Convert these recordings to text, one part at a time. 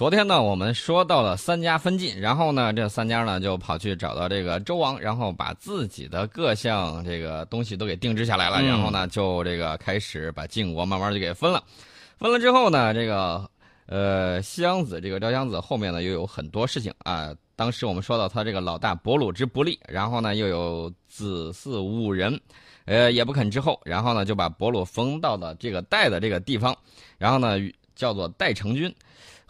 昨天呢，我们说到了三家分晋，然后呢，这三家呢就跑去找到这个周王，然后把自己的各项这个东西都给定制下来了，嗯然后呢，就这个开始把晋国慢慢就给分了。分了之后呢，这个呃西阳子这个赵襄子后面呢又有很多事情啊。当时我们说到他这个老大伯鲁之不利，然后呢又有子嗣五人，呃也不肯之后，然后呢就把伯鲁封到了这个代的这个地方，然后呢叫做代成君。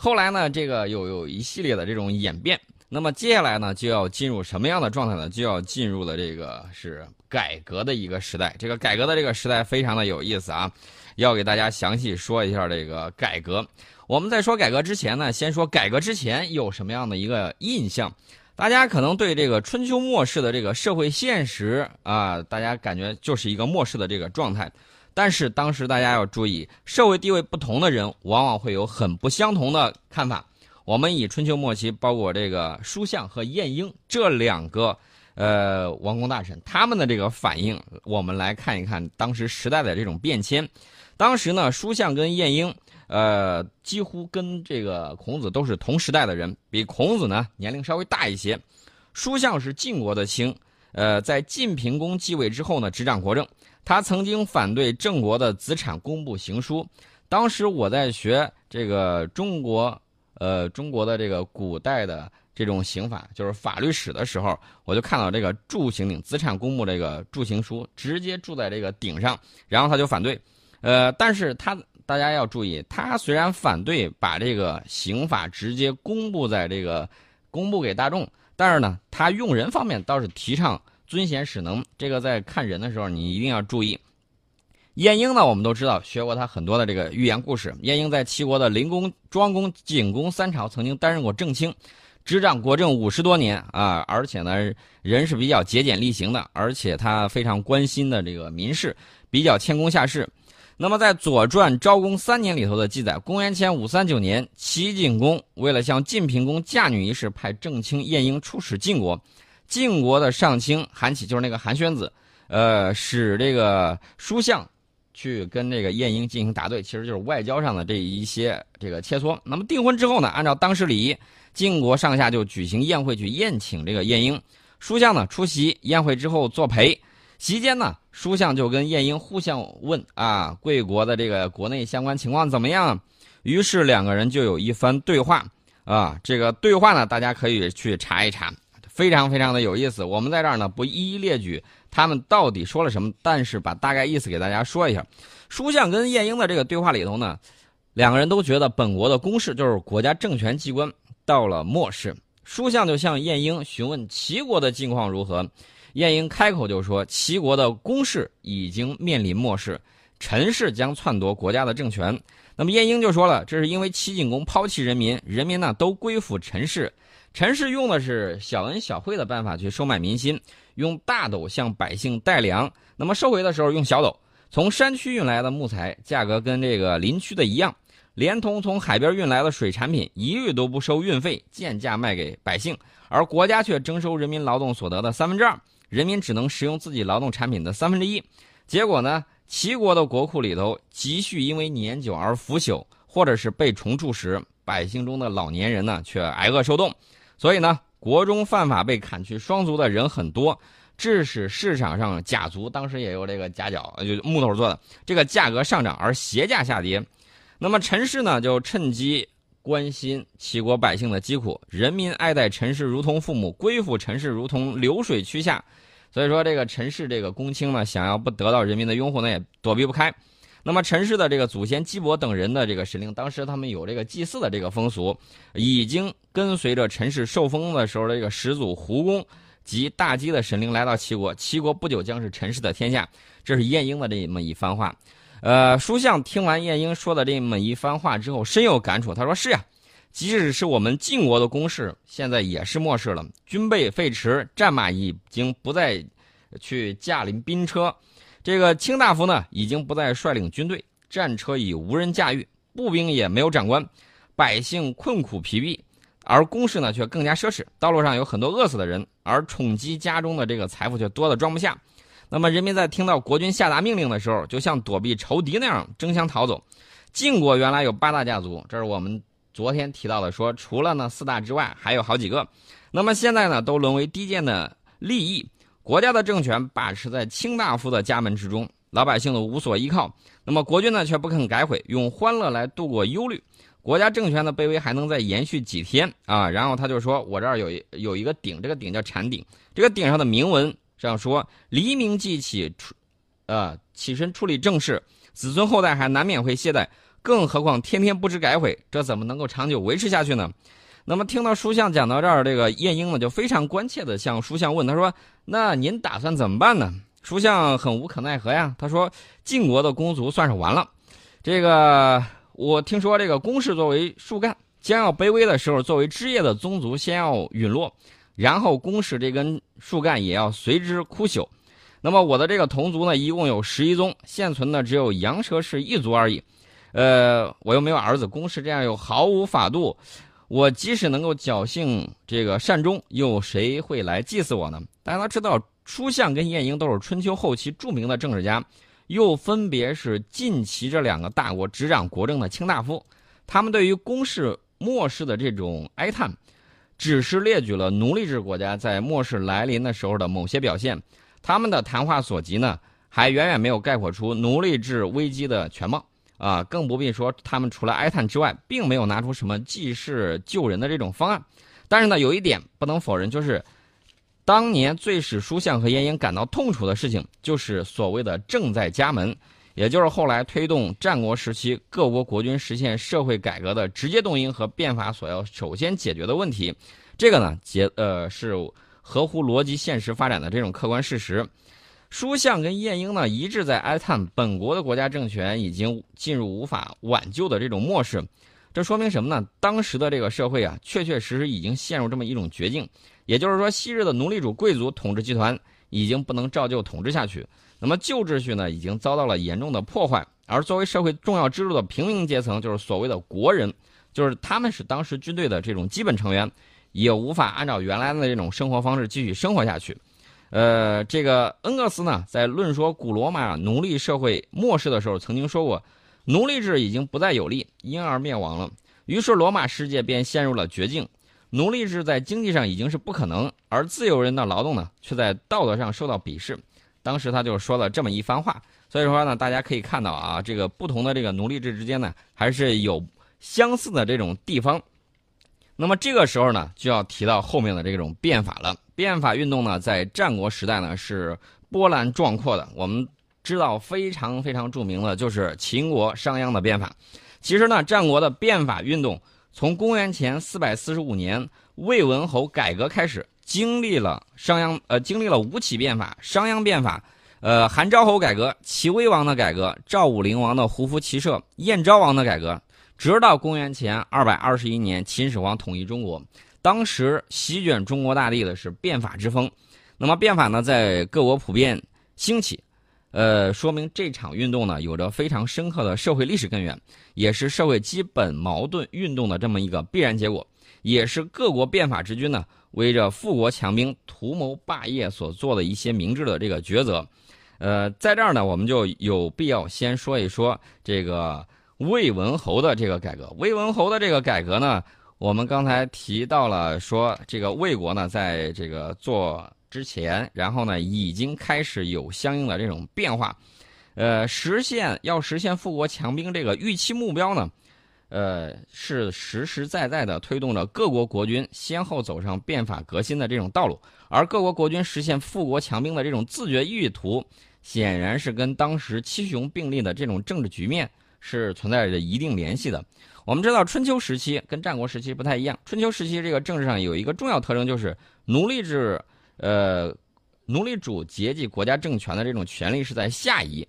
后来呢，这个又有一系列的这种演变。那么接下来呢，就要进入什么样的状态呢？就要进入了这个是改革的一个时代。这个改革的这个时代非常的有意思啊，要给大家详细说一下这个改革。我们在说改革之前呢，先说改革之前有什么样的一个印象。大家可能对这个春秋末世的这个社会现实啊，大家感觉就是一个末世的这个状态。但是当时大家要注意，社会地位不同的人往往会有很不相同的看法。我们以春秋末期，包括这个叔向和晏婴这两个呃王公大臣，他们的这个反应，我们来看一看当时时代的这种变迁。当时呢，叔向跟晏婴，呃，几乎跟这个孔子都是同时代的人，比孔子呢年龄稍微大一些。叔向是晋国的卿，呃，在晋平公继位之后呢，执掌国政。他曾经反对郑国的子产公布行书。当时我在学这个中国，呃，中国的这个古代的这种刑法，就是法律史的时候，我就看到这个铸刑鼎，子产公布这个铸刑书，直接铸在这个鼎上，然后他就反对。呃，但是他大家要注意，他虽然反对把这个刑法直接公布在这个公布给大众，但是呢，他用人方面倒是提倡。尊贤使能，这个在看人的时候你一定要注意。晏婴呢，我们都知道学过他很多的这个寓言故事。晏婴在齐国的灵公、庄公、景公三朝曾经担任过正卿，执掌国政五十多年啊，而且呢人是比较节俭力行的，而且他非常关心的这个民事，比较谦恭下士。那么在《左传》昭公三年里头的记载，公元前五三九年，齐景公为了向晋平公嫁女一事，派正卿晏婴出使晋国。晋国的上卿韩起就是那个韩宣子，呃，使这个叔向去跟这个晏婴进行答对，其实就是外交上的这一些这个切磋。那么订婚之后呢，按照当时礼仪，晋国上下就举行宴会去宴请这个晏婴。叔向呢出席宴会之后作陪，席间呢，叔向就跟晏婴互相问啊，贵国的这个国内相关情况怎么样？于是两个人就有一番对话啊，这个对话呢，大家可以去查一查。非常非常的有意思，我们在这儿呢不一一列举他们到底说了什么，但是把大概意思给大家说一下。叔向跟晏婴的这个对话里头呢，两个人都觉得本国的公事就是国家政权机关到了末世。叔向就向晏婴询问齐国的境况如何，晏婴开口就说齐国的公事已经面临末世，陈氏将篡夺国家的政权。那么晏婴就说了，这是因为齐景公抛弃人民，人民呢都归附陈氏。陈氏用的是小恩小惠的办法去收买民心，用大斗向百姓带粮。那么收回的时候用小斗，从山区运来的木材价格跟这个林区的一样，连同从海边运来的水产品一律都不收运费，贱价卖给百姓，而国家却征收人民劳动所得的三分之二，人民只能食用自己劳动产品的三分之一。结果呢，齐国的国库里头积蓄因为年久而腐朽，或者是被虫蛀食，百姓中的老年人呢却挨饿受冻。所以呢，国中犯法被砍去双足的人很多，致使市场上甲足当时也有这个夹角，就木头做的，这个价格上涨而鞋价下跌。那么陈氏呢，就趁机关心齐国百姓的疾苦，人民爱戴陈氏如同父母，归附陈氏如同流水趋下。所以说，这个陈氏这个公卿呢，想要不得到人民的拥护呢，也躲避不开。那么陈氏的这个祖先姬伯等人的这个神灵，当时他们有这个祭祀的这个风俗，已经跟随着陈氏受封的时候的这个始祖胡公及大姬的神灵来到齐国，齐国不久将是陈氏的天下。这是晏婴的这么一番话。呃，叔向听完晏婴说的这么一番话之后，深有感触。他说：“是呀，即使是我们晋国的公事，现在也是末世了，军备废弛，战马已经不再去驾临兵车。”这个卿大夫呢，已经不再率领军队，战车已无人驾驭，步兵也没有长官，百姓困苦疲弊，而公事呢却更加奢侈。道路上有很多饿死的人，而宠姬家中的这个财富却多得装不下。那么人民在听到国君下达命令的时候，就像躲避仇敌那样争相逃走。晋国原来有八大家族，这是我们昨天提到的说，除了呢四大之外，还有好几个。那么现在呢，都沦为低贱的利益，国家的政权把持在卿大夫的家门之中，老百姓都无所依靠。那么国君呢，却不肯改悔，用欢乐来度过忧虑。国家政权的卑微还能再延续几天啊？然后他就说：“我这儿有一有一个鼎，这个鼎叫禅鼎，这个鼎上的铭文这样说：黎明即起，出，呃，起身处理政事，子孙后代还难免会懈怠，更何况天天不知改悔，这怎么能够长久维持下去呢？”那么听到书相讲到这儿，这个晏婴呢就非常关切的向书相问他说：“那您打算怎么办呢？”书相很无可奈何呀，他说：“晋国的公族算是完了，这个。”我听说这个公氏作为树干将要卑微的时候，作为枝叶的宗族先要陨落，然后公氏这根树干也要随之枯朽。那么我的这个同族呢，一共有十一宗，现存的只有羊舌氏一族而已。呃，我又没有儿子，公氏这样又毫无法度，我即使能够侥幸这个善终，又谁会来祭祀我呢？大家都知道，书相跟晏婴都是春秋后期著名的政治家。又分别是晋齐这两个大国执掌国政的卿大夫，他们对于公室末世的这种哀叹，只是列举了奴隶制国家在末世来临的时候的某些表现。他们的谈话所及呢，还远远没有概括出奴隶制危机的全貌啊！更不必说他们除了哀叹之外，并没有拿出什么济世救人的这种方案。但是呢，有一点不能否认，就是。当年最使书相和晏婴感到痛楚的事情，就是所谓的“正在家门”，也就是后来推动战国时期各国国君实现社会改革的直接动因和变法所要首先解决的问题。这个呢，结呃是合乎逻辑现实发展的这种客观事实。书相跟晏婴呢一致在哀叹本国的国家政权已经进入无法挽救的这种末世。这说明什么呢？当时的这个社会啊，确确实实已经陷入这么一种绝境。也就是说，昔日的奴隶主贵族统治集团已经不能照旧统治下去，那么旧秩序呢，已经遭到了严重的破坏。而作为社会重要支柱的平民阶层，就是所谓的国人，就是他们是当时军队的这种基本成员，也无法按照原来的这种生活方式继续生活下去。呃，这个恩格斯呢，在论说古罗马奴隶社会末世的时候，曾经说过，奴隶制已经不再有利，因而灭亡了。于是罗马世界便陷入了绝境。奴隶制在经济上已经是不可能，而自由人的劳动呢，却在道德上受到鄙视。当时他就说了这么一番话。所以说呢，大家可以看到啊，这个不同的这个奴隶制之间呢，还是有相似的这种地方。那么这个时候呢，就要提到后面的这种变法了。变法运动呢，在战国时代呢是波澜壮阔的。我们知道非常非常著名的，就是秦国商鞅的变法。其实呢，战国的变法运动。从公元前四百四十五年魏文侯改革开始，经历了商鞅呃经历了吴起变法、商鞅变法，呃韩昭侯改革、齐威王的改革、赵武灵王的胡服骑射、燕昭王的改革，直到公元前二百二十一年秦始皇统一中国，当时席卷中国大地的是变法之风。那么变法呢，在各国普遍兴起。呃，说明这场运动呢，有着非常深刻的社会历史根源，也是社会基本矛盾运动的这么一个必然结果，也是各国变法之君呢，为着富国强兵、图谋霸业所做的一些明智的这个抉择。呃，在这儿呢，我们就有必要先说一说这个魏文侯的这个改革。魏文侯的这个改革呢，我们刚才提到了，说这个魏国呢，在这个做。之前，然后呢，已经开始有相应的这种变化，呃，实现要实现富国强兵这个预期目标呢，呃，是实实在在的推动着各国国君先后走上变法革新的这种道路，而各国国君实现富国强兵的这种自觉意图，显然是跟当时七雄并立的这种政治局面是存在着一定联系的。我们知道，春秋时期跟战国时期不太一样，春秋时期这个政治上有一个重要特征，就是奴隶制。呃，奴隶主阶级国家政权的这种权力是在下移，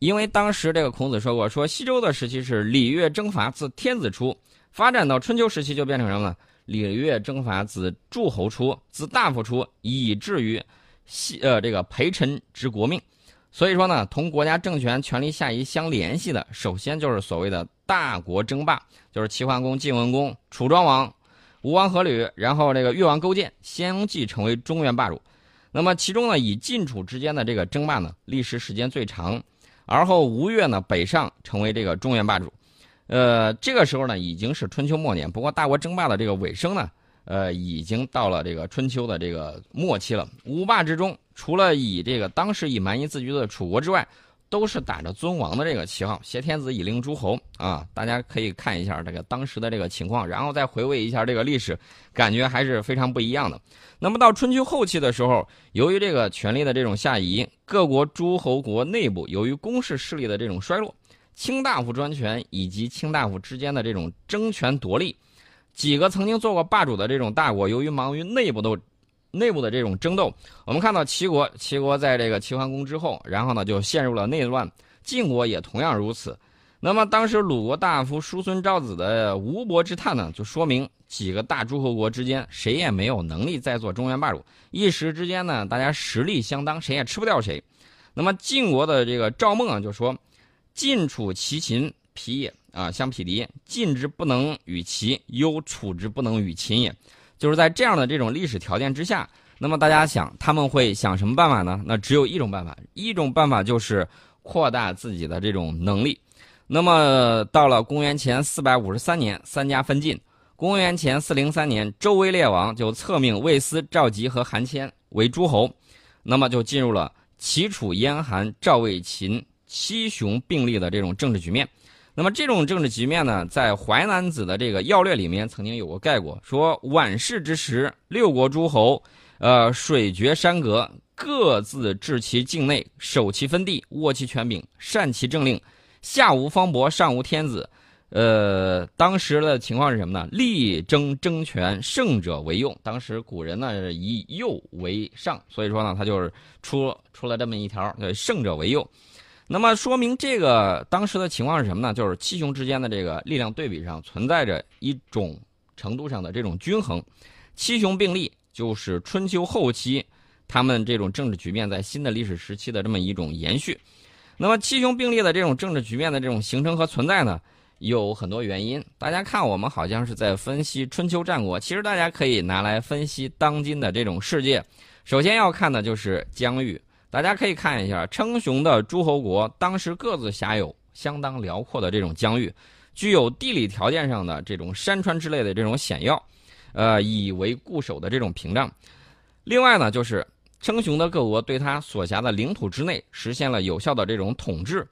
因为当时这个孔子说过，说西周的时期是礼乐征伐自天子出，发展到春秋时期就变成什么？礼乐征伐自诸侯出，自大夫出，以至于西呃这个陪臣执国命。所以说呢，同国家政权权力下移相联系的，首先就是所谓的大国争霸，就是齐桓公、晋文公、楚庄王。吴王阖闾，然后这个越王勾践相继成为中原霸主。那么其中呢，以晋楚之间的这个争霸呢，历时时间最长。而后吴越呢北上成为这个中原霸主。呃，这个时候呢，已经是春秋末年。不过大国争霸的这个尾声呢，呃，已经到了这个春秋的这个末期了。五霸之中，除了以这个当时以蛮夷自居的楚国之外，都是打着尊王的这个旗号，挟天子以令诸侯啊。大家可以看一下这个当时的这个情况，然后再回味一下这个历史，感觉还是非常不一样的。那么到春秋后期的时候，由于这个权力的这种下移，各国诸侯国内部由于公室势力的这种衰落。卿大夫专权以及卿大夫之间的这种争权夺利，几个曾经做过霸主的这种大国，由于忙于内部的内部的这种争斗，我们看到齐国，齐国在这个齐桓公之后，然后呢就陷入了内乱。晋国也同样如此。那么当时鲁国大夫叔孙昭子的吴伯之叹呢，就说明几个大诸侯国之间谁也没有能力再做中原霸主，一时之间呢，大家实力相当，谁也吃不掉谁。那么晋国的这个赵孟啊，就说。晋楚齐秦匹也啊，相匹敌。进之不能与齐，忧楚之不能与秦也。就是在这样的这种历史条件之下，那么大家想他们会想什么办法呢？那只有一种办法，一种办法就是扩大自己的这种能力。那么到了公元前四百五十三年，三家分晋。公元前四零三年，周威烈王就册命魏斯、赵吉和韩谦为诸侯，那么就进入了齐楚燕韩赵魏秦。七雄并立的这种政治局面，那么这种政治局面呢，在《淮南子》的这个要略里面曾经有过概括，说晚世之时，六国诸侯，呃，水绝山隔，各自治其境内，守其分地，握其权柄，善其政令，下无方伯，上无天子。呃，当时的情况是什么呢？力争争权，胜者为用。当时古人呢以右为上，所以说呢，他就是出出了这么一条，对，胜者为右。那么说明这个当时的情况是什么呢？就是七雄之间的这个力量对比上存在着一种程度上的这种均衡，七雄并立就是春秋后期他们这种政治局面在新的历史时期的这么一种延续。那么七雄并立的这种政治局面的这种形成和存在呢，有很多原因。大家看，我们好像是在分析春秋战国，其实大家可以拿来分析当今的这种世界。首先要看的就是疆域。大家可以看一下称雄的诸侯国，当时各自辖有相当辽阔的这种疆域，具有地理条件上的这种山川之类的这种险要，呃，以为固守的这种屏障。另外呢，就是称雄的各国对他所辖的领土之内实现了有效的这种统治。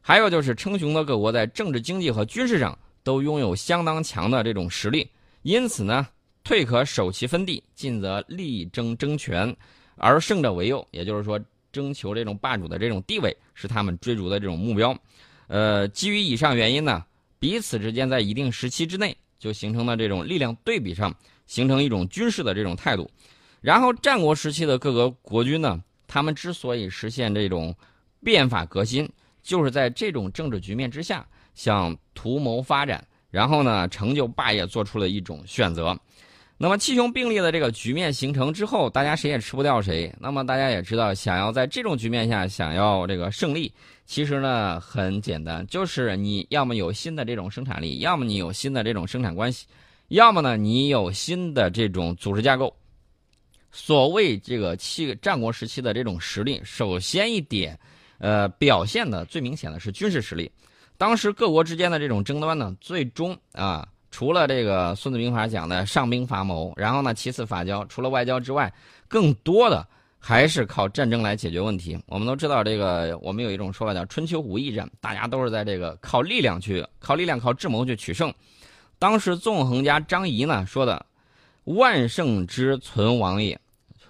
还有就是称雄的各国在政治、经济和军事上都拥有相当强的这种实力，因此呢，退可守其分地，进则力争争权，而胜者为右。也就是说。征求这种霸主的这种地位是他们追逐的这种目标，呃，基于以上原因呢，彼此之间在一定时期之内就形成了这种力量对比上形成一种军事的这种态度，然后战国时期的各个国君呢，他们之所以实现这种变法革新，就是在这种政治局面之下想图谋发展，然后呢成就霸业做出了一种选择。那么七雄并立的这个局面形成之后，大家谁也吃不掉谁。那么大家也知道，想要在这种局面下想要这个胜利，其实呢很简单，就是你要么有新的这种生产力，要么你有新的这种生产关系，要么呢你有新的这种组织架构。所谓这个七战国时期的这种实力，首先一点，呃，表现的最明显的是军事实力。当时各国之间的这种争端呢，最终啊。除了这个《孙子兵法》讲的上兵伐谋，然后呢，其次法交，除了外交之外，更多的还是靠战争来解决问题。我们都知道，这个我们有一种说法叫“春秋无义战”，大家都是在这个靠力量去、靠力量、靠智谋去取胜。当时纵横家张仪呢说的：“万圣之存亡也。”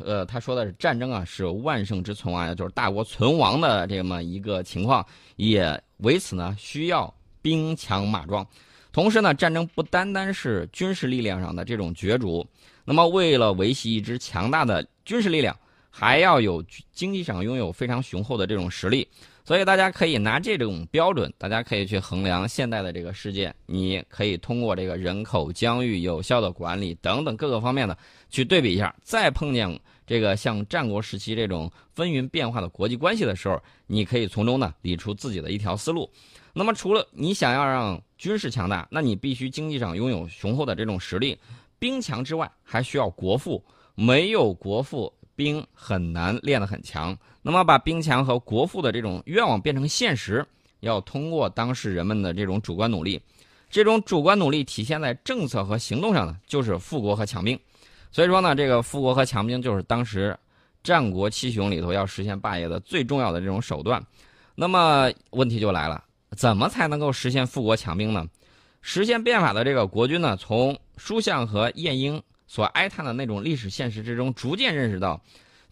呃，他说的是战争啊是万圣之存亡，就是大国存亡的这么一个情况，也为此呢需要兵强马壮。同时呢，战争不单单是军事力量上的这种角逐，那么为了维系一支强大的军事力量，还要有经济上拥有非常雄厚的这种实力。所以大家可以拿这种标准，大家可以去衡量现代的这个世界。你可以通过这个人口、疆域、有效的管理等等各个方面的去对比一下。再碰见这个像战国时期这种风云变化的国际关系的时候，你可以从中呢理出自己的一条思路。那么，除了你想要让军事强大，那你必须经济上拥有雄厚的这种实力，兵强之外，还需要国富。没有国富，兵很难练得很强。那么，把兵强和国富的这种愿望变成现实，要通过当时人们的这种主观努力。这种主观努力体现在政策和行动上呢，就是富国和强兵。所以说呢，这个富国和强兵就是当时战国七雄里头要实现霸业的最重要的这种手段。那么问题就来了，怎么才能够实现富国强兵呢？实现变法的这个国君呢，从书相和晏婴所哀叹的那种历史现实之中，逐渐认识到，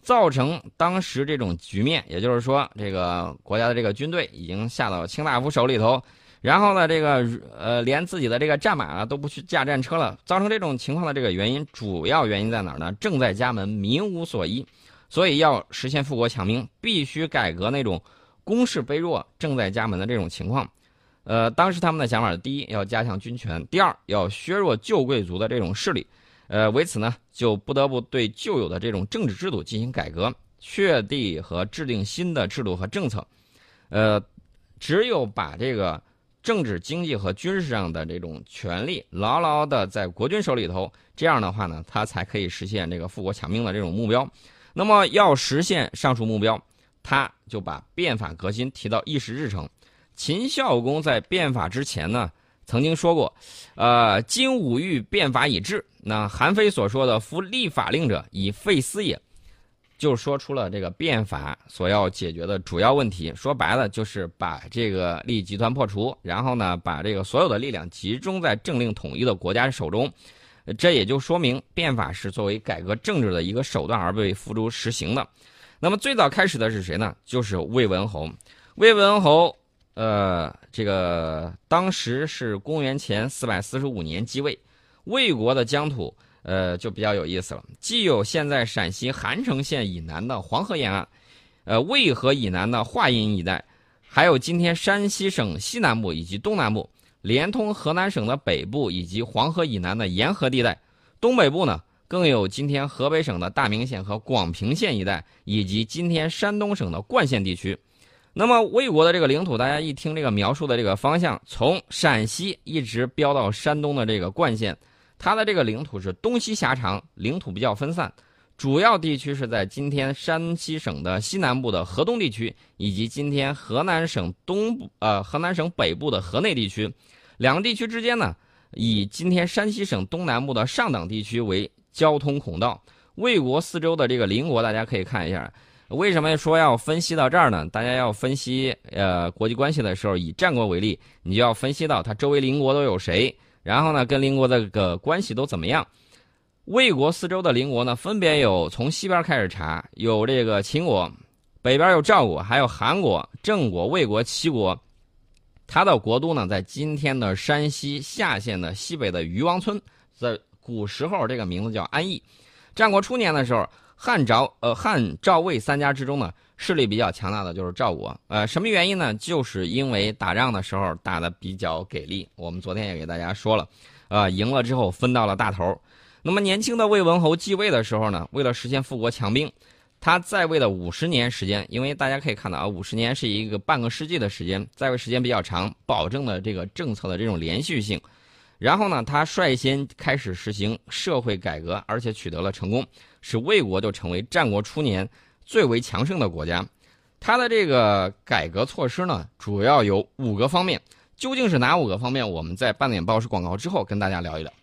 造成当时这种局面，也就是说，这个国家的这个军队已经下到卿大夫手里头，然后呢，这个呃，连自己的这个战马啊都不去驾战车了，造成这种情况的这个原因，主要原因在哪儿呢？正在家门，民无所依，所以要实现富国强兵，必须改革那种。攻势卑弱、正在家门的这种情况，呃，当时他们的想法第一要加强军权，第二要削弱旧贵族的这种势力，呃，为此呢，就不得不对旧有的这种政治制度进行改革，确立和制定新的制度和政策，呃，只有把这个政治、经济和军事上的这种权力牢牢的在国军手里头，这样的话呢，他才可以实现这个富国强兵的这种目标。那么要实现上述目标。他就把变法革新提到议事日程。秦孝公在变法之前呢，曾经说过：“呃，今武欲变法以治。”那韩非所说的“夫立法令者，以废私也”，就说出了这个变法所要解决的主要问题。说白了，就是把这个利益集团破除，然后呢，把这个所有的力量集中在政令统一的国家手中。这也就说明，变法是作为改革政治的一个手段而被付诸实行的。那么最早开始的是谁呢？就是魏文侯。魏文侯，呃，这个当时是公元前四百四十五年继位。魏国的疆土，呃，就比较有意思了。既有现在陕西韩城县以南的黄河沿岸，呃，渭河以南的华阴一带，还有今天山西省西南部以及东南部，连通河南省的北部以及黄河以南的沿河地带。东北部呢？更有今天河北省的大名县和广平县一带，以及今天山东省的冠县地区。那么魏国的这个领土，大家一听这个描述的这个方向，从陕西一直飙到山东的这个冠县，它的这个领土是东西狭长，领土比较分散。主要地区是在今天山西省的西南部的河东地区，以及今天河南省东部呃河南省北部的河内地区。两个地区之间呢，以今天山西省东南部的上党地区为。交通孔道，魏国四周的这个邻国，大家可以看一下。为什么说要分析到这儿呢？大家要分析呃国际关系的时候，以战国为例，你就要分析到它周围邻国都有谁，然后呢，跟邻国的个关系都怎么样。魏国四周的邻国呢，分别有从西边开始查，有这个秦国，北边有赵国，还有韩国、郑国、魏国、齐国。它的国都呢，在今天的山西夏县的西北的余王村，在。古时候，这个名字叫安邑。战国初年的时候，汉赵呃汉赵魏三家之中呢，势力比较强大的就是赵国。呃，什么原因呢？就是因为打仗的时候打的比较给力。我们昨天也给大家说了，呃，赢了之后分到了大头。那么年轻的魏文侯继位的时候呢，为了实现富国强兵，他在位的五十年时间，因为大家可以看到啊，五十年是一个半个世纪的时间，在位时间比较长，保证了这个政策的这种连续性。然后呢，他率先开始实行社会改革，而且取得了成功，使魏国就成为战国初年最为强盛的国家。它的这个改革措施呢，主要有五个方面。究竟是哪五个方面？我们在半点报时广告之后跟大家聊一聊。